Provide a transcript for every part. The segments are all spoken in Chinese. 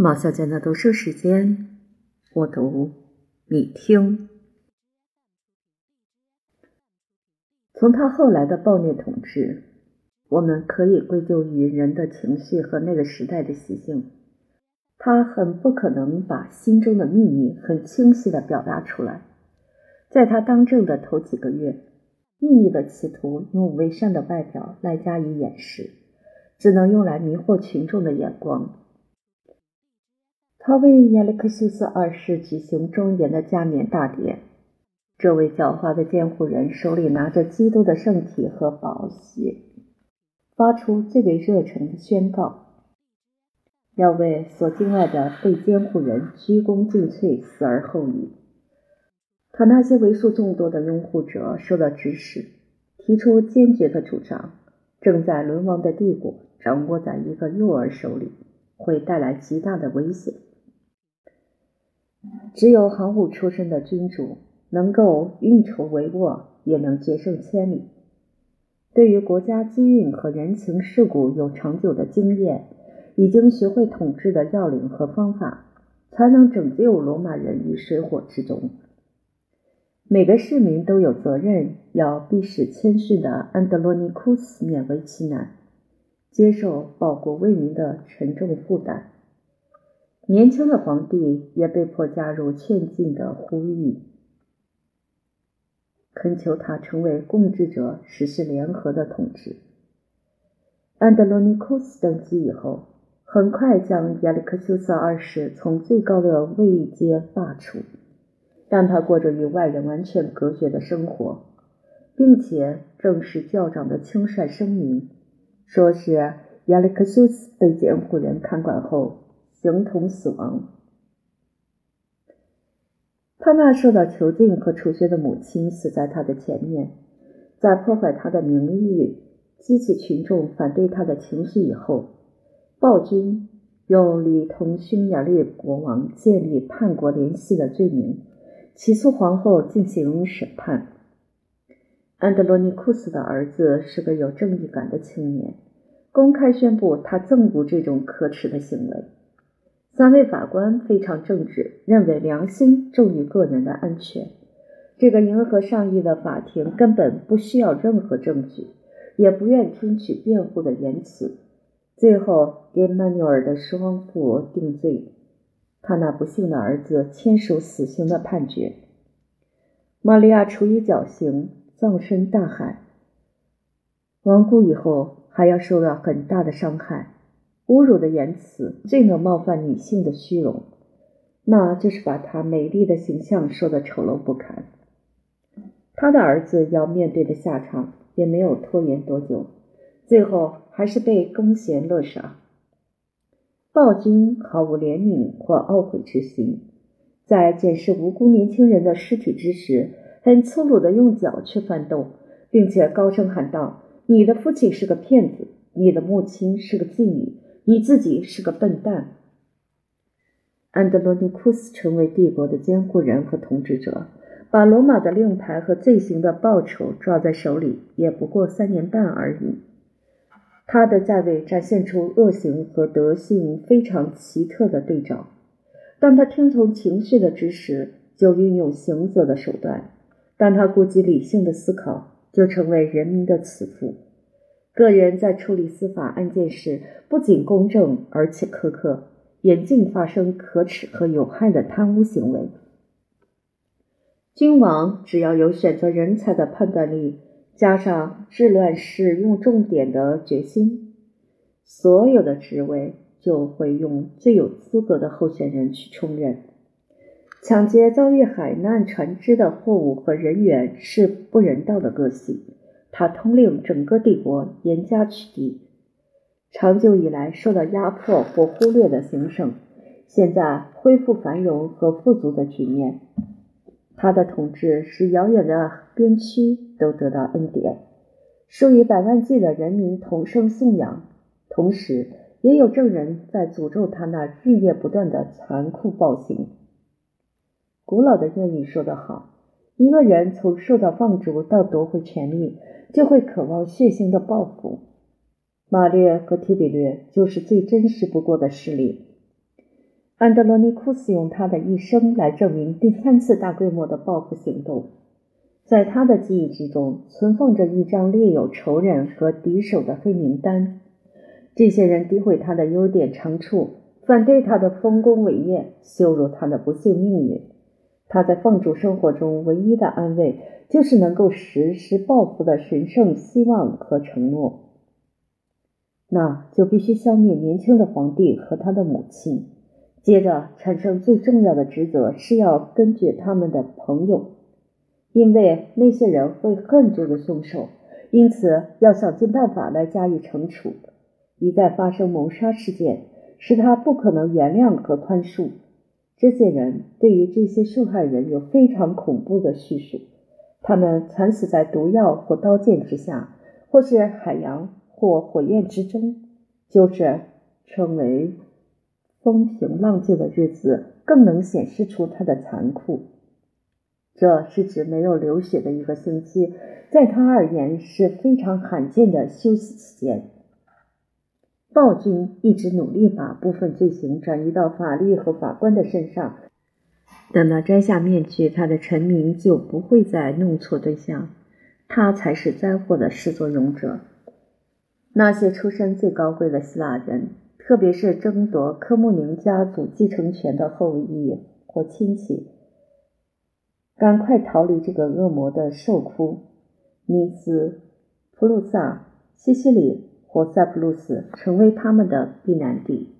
毛小姐的读书时间，我读你听。从他后来的暴虐统治，我们可以归咎于人的情绪和那个时代的习性。他很不可能把心中的秘密很清晰的表达出来。在他当政的头几个月，秘密的企图用伪善的外表来加以掩饰，只能用来迷惑群众的眼光。他为亚历克修斯二世举行庄严的加冕大典。这位狡猾的监护人手里拿着基督的圣体和宝血，发出最为热诚的宣告：要为所敬爱的被监护人鞠躬尽瘁，死而后已。他那些为数众多的拥护者受到指使，提出坚决的主张：正在沦亡的帝国掌握在一个幼儿手里，会带来极大的危险。只有行伍出身的君主能够运筹帷幄，也能决胜千里。对于国家机运和人情世故有长久的经验，已经学会统治的要领和方法，才能拯救罗马人于水火之中。每个市民都有责任要避使谦逊的安德罗尼库斯勉为其难，接受报国为民的沉重负担。年轻的皇帝也被迫加入劝进的呼吁，恳求他成为共治者，实施联合的统治。安德罗尼库斯登基以后，很快将亚历克修斯二世从最高的位阶罢黜，让他过着与外人完全隔绝的生活，并且正式教长的轻率声明，说是亚历克修斯被监护人看管后。形同死亡。他那受到囚禁和处决的母亲死在他的前面，在破坏他的名誉、激起群众反对他的情绪以后，暴君用李同匈牙利国王建立叛国联系的罪名，起诉皇后进行审判。安德罗尼库斯的儿子是个有正义感的青年，公开宣布他憎恶这种可耻的行为。三位法官非常正直，认为良心重于个人的安全。这个迎合上意的法庭根本不需要任何证据，也不愿听取辩护的言辞。最后给曼纽尔的双父定罪，他那不幸的儿子签署死刑的判决。玛利亚处以绞刑，葬身大海。亡故以后，还要受到很大的伤害。侮辱的言辞最能冒犯女性的虚荣，那就是把她美丽的形象说得丑陋不堪。他的儿子要面对的下场也没有拖延多久，最后还是被弓弦勒杀。暴君毫无怜悯或懊悔之心，在检视无辜年轻人的尸体之时，很粗鲁地用脚去翻动，并且高声喊道：“你的父亲是个骗子，你的母亲是个妓女。”你自己是个笨蛋。安德罗尼库斯成为帝国的监护人和统治者，把罗马的令牌和罪行的报酬抓在手里，也不过三年半而已。他的在位展现出恶行和德性非常奇特的对照。当他听从情绪的指使，就运用刑责的手段；当他顾及理性的思考，就成为人民的慈父。个人在处理司法案件时，不仅公正，而且苛刻，严禁发生可耻和有害的贪污行为。君王只要有选择人才的判断力，加上治乱世用重点的决心，所有的职位就会用最有资格的候选人去充任。抢劫遭遇海难船只的货物和人员是不人道的恶行。他通令整个帝国，严加取缔。长久以来受到压迫或忽略的行省，现在恢复繁荣和富足的局面。他的统治使遥远的边区都得到恩典，数以百万计的人民同声颂扬。同时，也有证人在诅咒他那日夜不断的残酷暴行。古老的谚语说得好：“一个人从受到放逐到夺回权力。”就会渴望血腥的报复。马略和提比略就是最真实不过的事例。安德罗尼库斯用他的一生来证明第三次大规模的报复行动。在他的记忆之中，存放着一张列有仇人和敌手的黑名单。这些人诋毁他的优点长处，反对他的丰功伟业，羞辱他的不幸命运。他在放逐生活中唯一的安慰，就是能够实施报复的神圣希望和承诺。那就必须消灭年轻的皇帝和他的母亲，接着产生最重要的职责是要根据他们的朋友，因为那些人会恨这个凶手，因此要想尽办法来加以惩处。一旦发生谋杀事件，使他不可能原谅和宽恕。这些人对于这些受害人有非常恐怖的叙述：他们惨死在毒药或刀剑之下，或是海洋或火焰之中。就是称为风平浪静的日子，更能显示出他的残酷。这是指没有流血的一个星期，在他而言是非常罕见的休息期间。暴君一直努力把部分罪行转移到法律和法官的身上。等到摘下面具，他的臣民就不会再弄错对象，他才是灾祸的始作俑者。那些出身最高贵的希腊人，特别是争夺科穆宁家族继承权的后裔或亲戚，赶快逃离这个恶魔的受窟。尼斯、普鲁萨、西西里。塞浦路斯成为他们的避难地，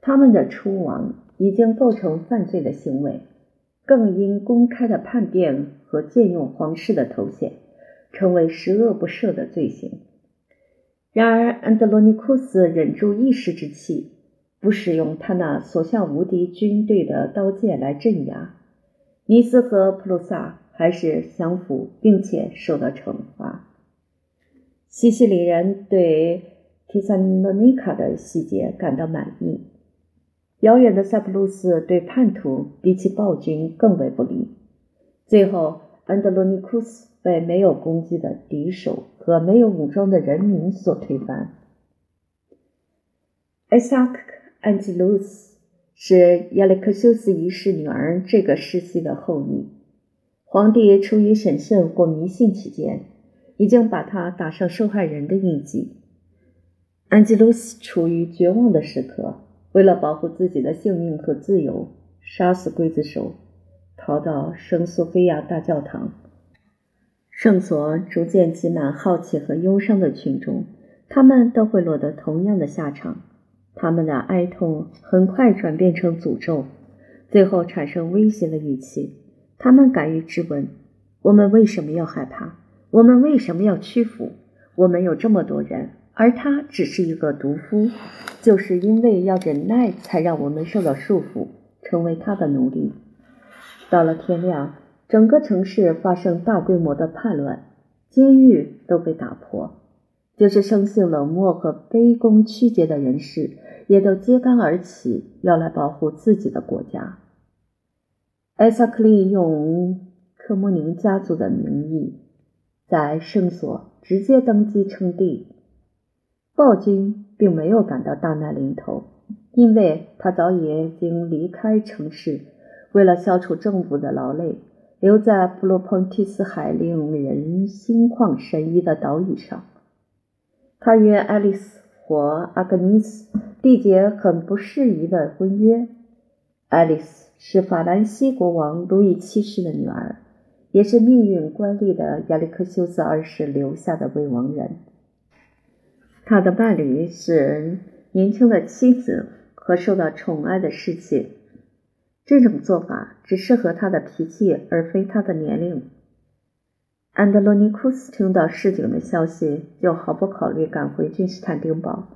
他们的出亡已经构成犯罪的行为，更因公开的叛变和借用皇室的头衔，成为十恶不赦的罪行。然而，安德罗尼库斯忍住一时之气，不使用他那所向无敌军队的刀剑来镇压尼斯和普鲁萨，还是降服并且受到惩罚。西西里人对提萨诺尼卡的细节感到满意。遥远的塞浦路斯对叛徒比起暴君更为不利。最后，安德罗尼库斯被没有攻击的敌手和没有武装的人民所推翻。艾萨克·安吉鲁斯是亚历克修斯一世女儿这个世系的后裔。皇帝出于审慎或迷信起见。已经把他打上受害人的印记。安吉鲁斯处于绝望的时刻，为了保护自己的性命和自由，杀死刽子手，逃到圣索菲亚大教堂。圣所逐渐挤满好奇和忧伤的群众，他们都会落得同样的下场。他们的哀痛很快转变成诅咒，最后产生威胁的语气。他们敢于质问：我们为什么要害怕？我们为什么要屈服？我们有这么多人，而他只是一个毒夫，就是因为要忍耐，才让我们受到束缚，成为他的奴隶。到了天亮，整个城市发生大规模的叛乱，监狱都被打破，就是生性冷漠和卑躬屈节的人士，也都揭竿而起，要来保护自己的国家。艾萨克利用科莫宁家族的名义。在圣所直接登基称帝，暴君并没有感到大难临头，因为他早已经离开城市，为了消除政府的劳累，留在普罗蓬提斯海令人心旷神怡的岛屿上。他约爱丽丝和阿格尼斯缔结很不适宜的婚约。爱丽丝是法兰西国王路易七世的女儿。也是命运官吏的亚历克修斯二世留下的未亡人。他的伴侣是年轻的妻子和受到宠爱的侍妾。这种做法只适合他的脾气，而非他的年龄。安德罗尼库斯听到市井的消息，就毫不考虑赶回君士坦丁堡，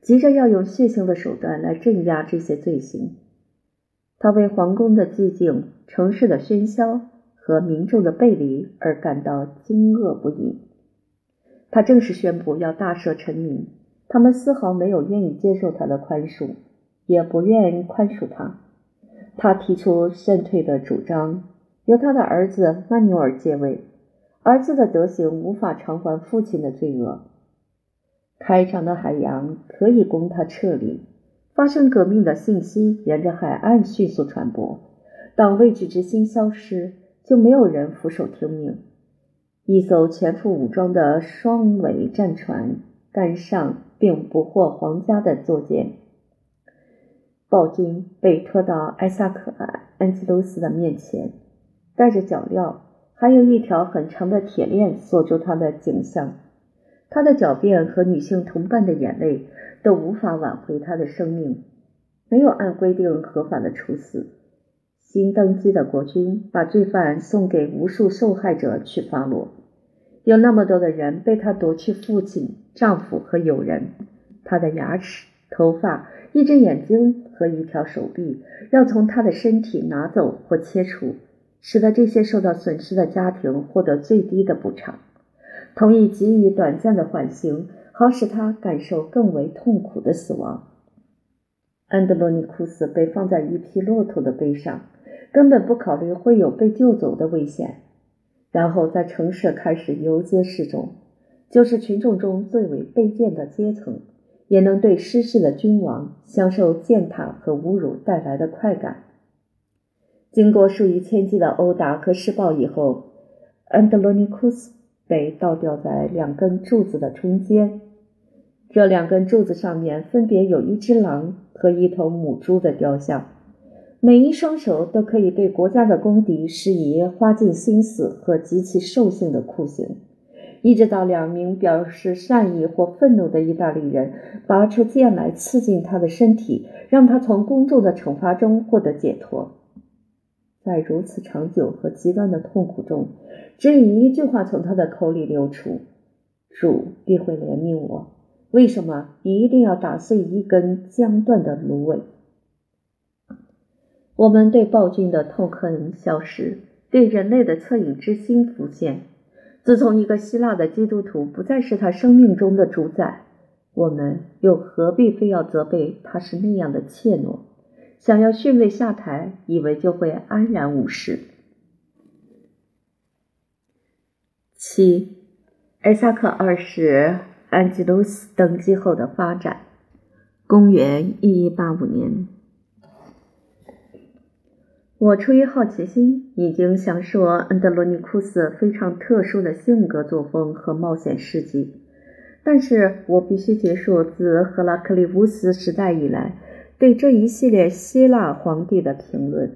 急着要用血腥的手段来镇压这些罪行。他为皇宫的寂静、城市的喧嚣。和民众的背离而感到惊愕不已。他正式宣布要大赦臣民，他们丝毫没有愿意接受他的宽恕，也不愿宽恕他。他提出劝退的主张，由他的儿子曼纽尔接位。儿子的德行无法偿还父亲的罪恶。开敞的海洋可以供他撤离，发生革命的信息沿着海岸迅速传播。当未知之心消失，就没有人俯首听命。一艘全副武装的双桅战船赶上，并捕获皇家的坐舰。暴君被拖到艾萨克·安吉鲁斯的面前，带着脚镣，还有一条很长的铁链锁住他的颈项。他的狡辩和女性同伴的眼泪都无法挽回他的生命。没有按规定合法的处死。新登基的国君把罪犯送给无数受害者去发落。有那么多的人被他夺去父亲、丈夫和友人，他的牙齿、头发、一只眼睛和一条手臂要从他的身体拿走或切除，使得这些受到损失的家庭获得最低的补偿。同意给予短暂的缓刑，好使他感受更为痛苦的死亡。安德罗尼库斯被放在一匹骆驼的背上，根本不考虑会有被救走的危险。然后在城市开始游街示众，就是群众中最为卑贱的阶层，也能对失势的君王享受践踏和侮辱带来的快感。经过数以千计的殴打和施暴以后，安德罗尼库斯。被倒吊在两根柱子的中间，这两根柱子上面分别有一只狼和一头母猪的雕像。每一双手都可以对国家的公敌施以花尽心思和极其兽性的酷刑，一直到两名表示善意或愤怒的意大利人拔出剑来刺进他的身体，让他从公众的惩罚中获得解脱。在如此长久和极端的痛苦中，只有一句话从他的口里流出：“主必会怜悯我。”为什么一定要打碎一根将断的芦苇？我们对暴君的痛恨消失，对人类的恻隐之心浮现。自从一个希腊的基督徒不再是他生命中的主宰，我们又何必非要责备他是那样的怯懦？想要逊位下台，以为就会安然无事。七，艾萨克二世安吉鲁斯登基后的发展。公元一一八五年，我出于好奇心，已经想说安德罗尼库斯非常特殊的性格作风和冒险事迹，但是我必须结束自赫拉克利乌斯时代以来。对这一系列希腊皇帝的评论，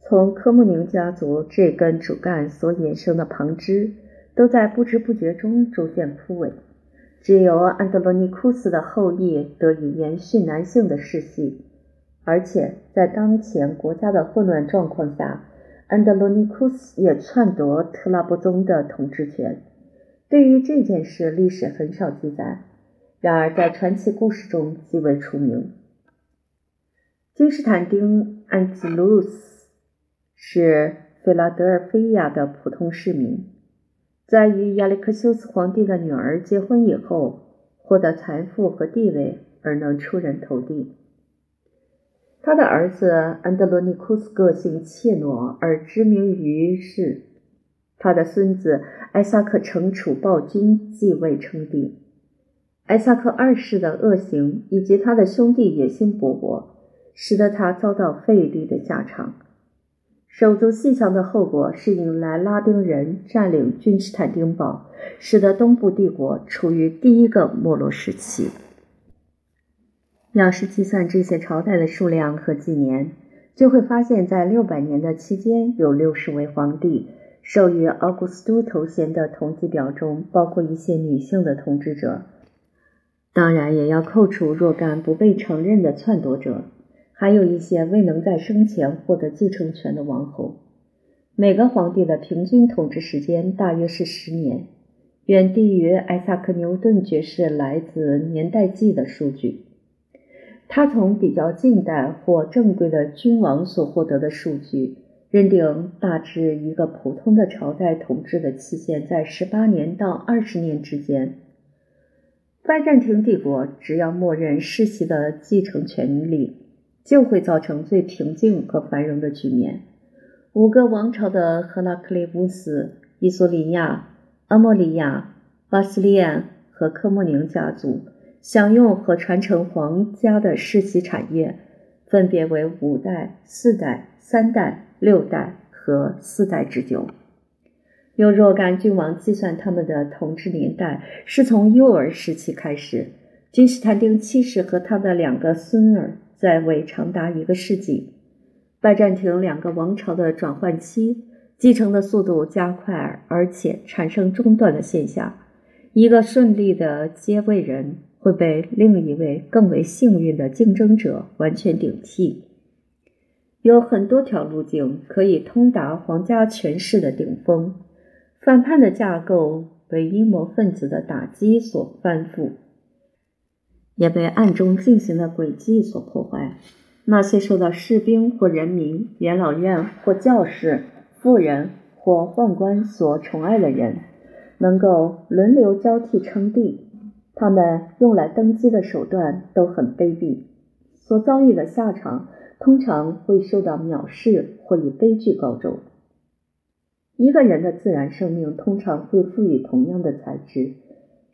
从科穆宁家族这根主干所衍生的旁支，都在不知不觉中逐渐枯萎。只有安德罗尼库斯的后裔得以延续男性的世系，而且在当前国家的混乱状况下，安德罗尼库斯也篡夺特拉布宗的统治权。对于这件事，历史很少记载，然而在传奇故事中极为出名。君士坦丁·安吉鲁斯是费拉德尔菲亚的普通市民，在与亚历克修斯皇帝的女儿结婚以后，获得财富和地位而能出人头地。他的儿子安德罗尼库斯个性怯懦而知名于世，他的孙子艾萨克惩处暴君继位称帝。艾萨克二世的恶行以及他的兄弟野心勃勃。使得他遭到费力的下场。手足细强的后果是引来拉丁人占领君士坦丁堡，使得东部帝国处于第一个没落时期。要是计算这些朝代的数量和纪年，就会发现，在六百年的期间，有六十位皇帝。授予奥古斯都头衔的统计表中，包括一些女性的统治者，当然也要扣除若干不被承认的篡夺者。还有一些未能在生前获得继承权的王后。每个皇帝的平均统治时间大约是十年，远低于艾萨克·牛顿爵士来自年代记的数据。他从比较近代或正规的君王所获得的数据，认定大致一个普通的朝代统治的期限在十八年到二十年之间。拜占庭帝国只要默认世袭的继承权利。就会造成最平静和繁荣的局面。五个王朝的赫拉克利乌斯、伊索里亚、阿莫里亚、巴斯利安和科莫宁家族，享用和传承皇家的世袭产业，分别为五代、四代、三代、六代和四代之久。有若干君王计算他们的统治年代是从幼儿时期开始。君士坦丁七世和他的两个孙儿在位长达一个世纪。拜占庭两个王朝的转换期继承的速度加快，而且产生中断的现象。一个顺利的接位人会被另一位更为幸运的竞争者完全顶替。有很多条路径可以通达皇家权势的顶峰。反叛的架构被阴谋分子的打击所翻覆，也被暗中进行的诡计所破坏。那些受到士兵或人民、元老院或教士、富人或宦官所宠爱的人，能够轮流交替称帝。他们用来登基的手段都很卑鄙，所遭遇的下场通常会受到藐视或以悲剧告终。一个人的自然生命通常会赋予同样的材质，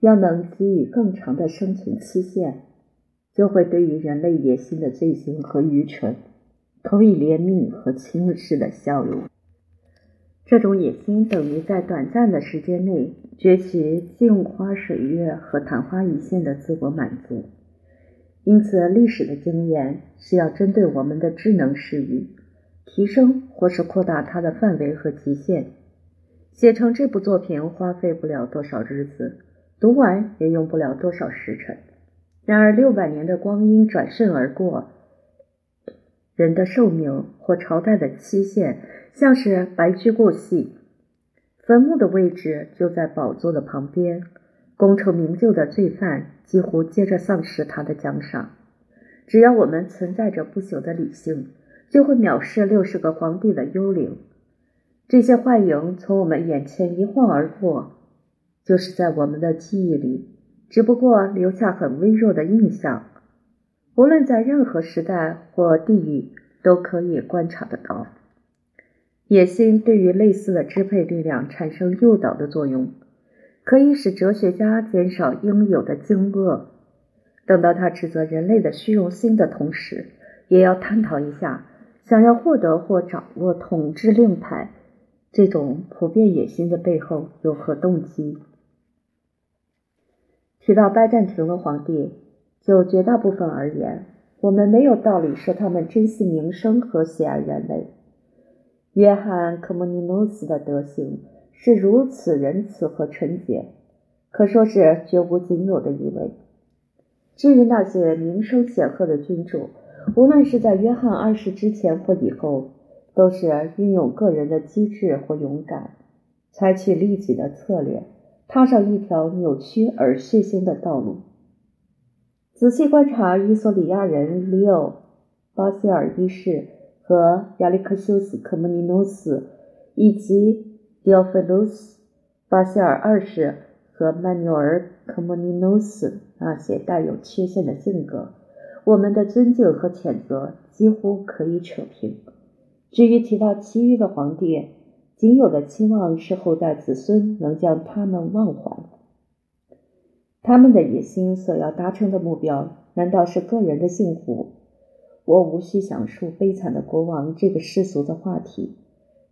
要能给予更长的生存期限，就会对于人类野心的罪行和愚蠢，投以怜悯和轻视的笑容。这种野心等于在短暂的时间内攫取镜花水月和昙花一现的自我满足。因此，历史的经验是要针对我们的智能视域。提升或是扩大它的范围和极限。写成这部作品花费不了多少日子，读完也用不了多少时辰。然而六百年的光阴转瞬而过，人的寿命或朝代的期限像是白驹过隙。坟墓的位置就在宝座的旁边，功成名就的罪犯几乎接着丧失他的奖赏。只要我们存在着不朽的理性。就会藐视六十个皇帝的幽灵，这些幻影从我们眼前一晃而过，就是在我们的记忆里，只不过留下很微弱的印象。无论在任何时代或地域，都可以观察得到。野心对于类似的支配力量产生诱导的作用，可以使哲学家减少应有的惊愕。等到他指责人类的虚荣心的同时，也要探讨一下。想要获得或掌握统治令牌，这种普遍野心的背后有何动机？提到拜占庭的皇帝，就绝大部分而言，我们没有道理说他们珍惜名声和喜爱人类。约翰·科莫尼诺斯的德行是如此仁慈和纯洁，可说是绝无仅有的一位。至于那些名声显赫的君主，无论是在约翰二世之前或以后，都是运用个人的机智或勇敢，采取利己的策略，踏上一条扭曲而血腥的道路。仔细观察伊索里亚人里奥·巴西尔一世和亚历克修斯·科莫尼诺斯，以及迪奥菲卢斯·巴西尔二世和曼纽尔·科莫尼诺斯那些带有缺陷的性格。我们的尊敬和谴责几乎可以扯平。至于提到其余的皇帝，仅有的期望是后代子孙能将他们忘怀。他们的野心所要达成的目标，难道是个人的幸福？我无需讲述悲惨的国王这个世俗的话题。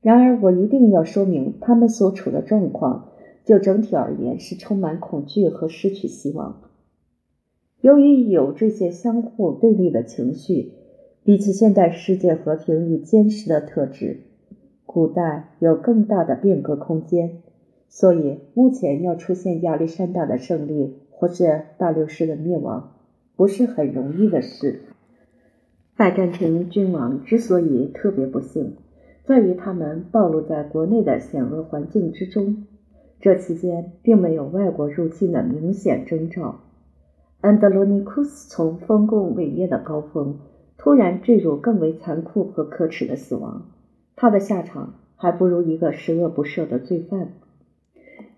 然而，我一定要说明他们所处的状况，就整体而言是充满恐惧和失去希望。由于有这些相互对立的情绪，比起现代世界和平与坚实的特质，古代有更大的变革空间。所以，目前要出现亚历山大的胜利或是大流士的灭亡，不是很容易的事。拜占庭君王之所以特别不幸，在于他们暴露在国内的险恶环境之中，这期间并没有外国入侵的明显征兆。安德罗尼库斯从丰功伟业的高峰突然坠入更为残酷和可耻的死亡，他的下场还不如一个十恶不赦的罪犯。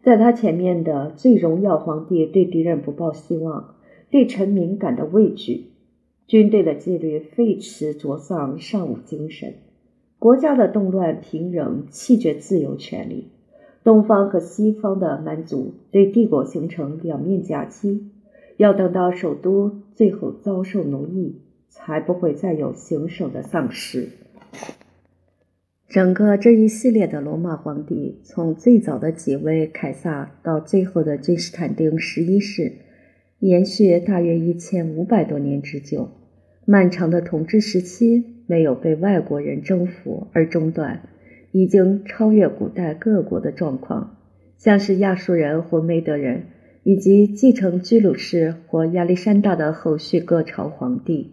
在他前面的最荣耀皇帝对敌人不抱希望，对臣民感到畏惧，军队的纪律废弛卓丧，尚无精神，国家的动乱平仍，弃绝自由权利。东方和西方的蛮族对帝国形成两面夹击。要等到首都最后遭受奴役，才不会再有行省的丧失。整个这一系列的罗马皇帝，从最早的几位凯撒到最后的君士坦丁十一世，延续大约一千五百多年之久。漫长的统治时期没有被外国人征服而中断，已经超越古代各国的状况，像是亚述人或梅德人。以及继承居鲁士或亚历山大的后续各朝皇帝，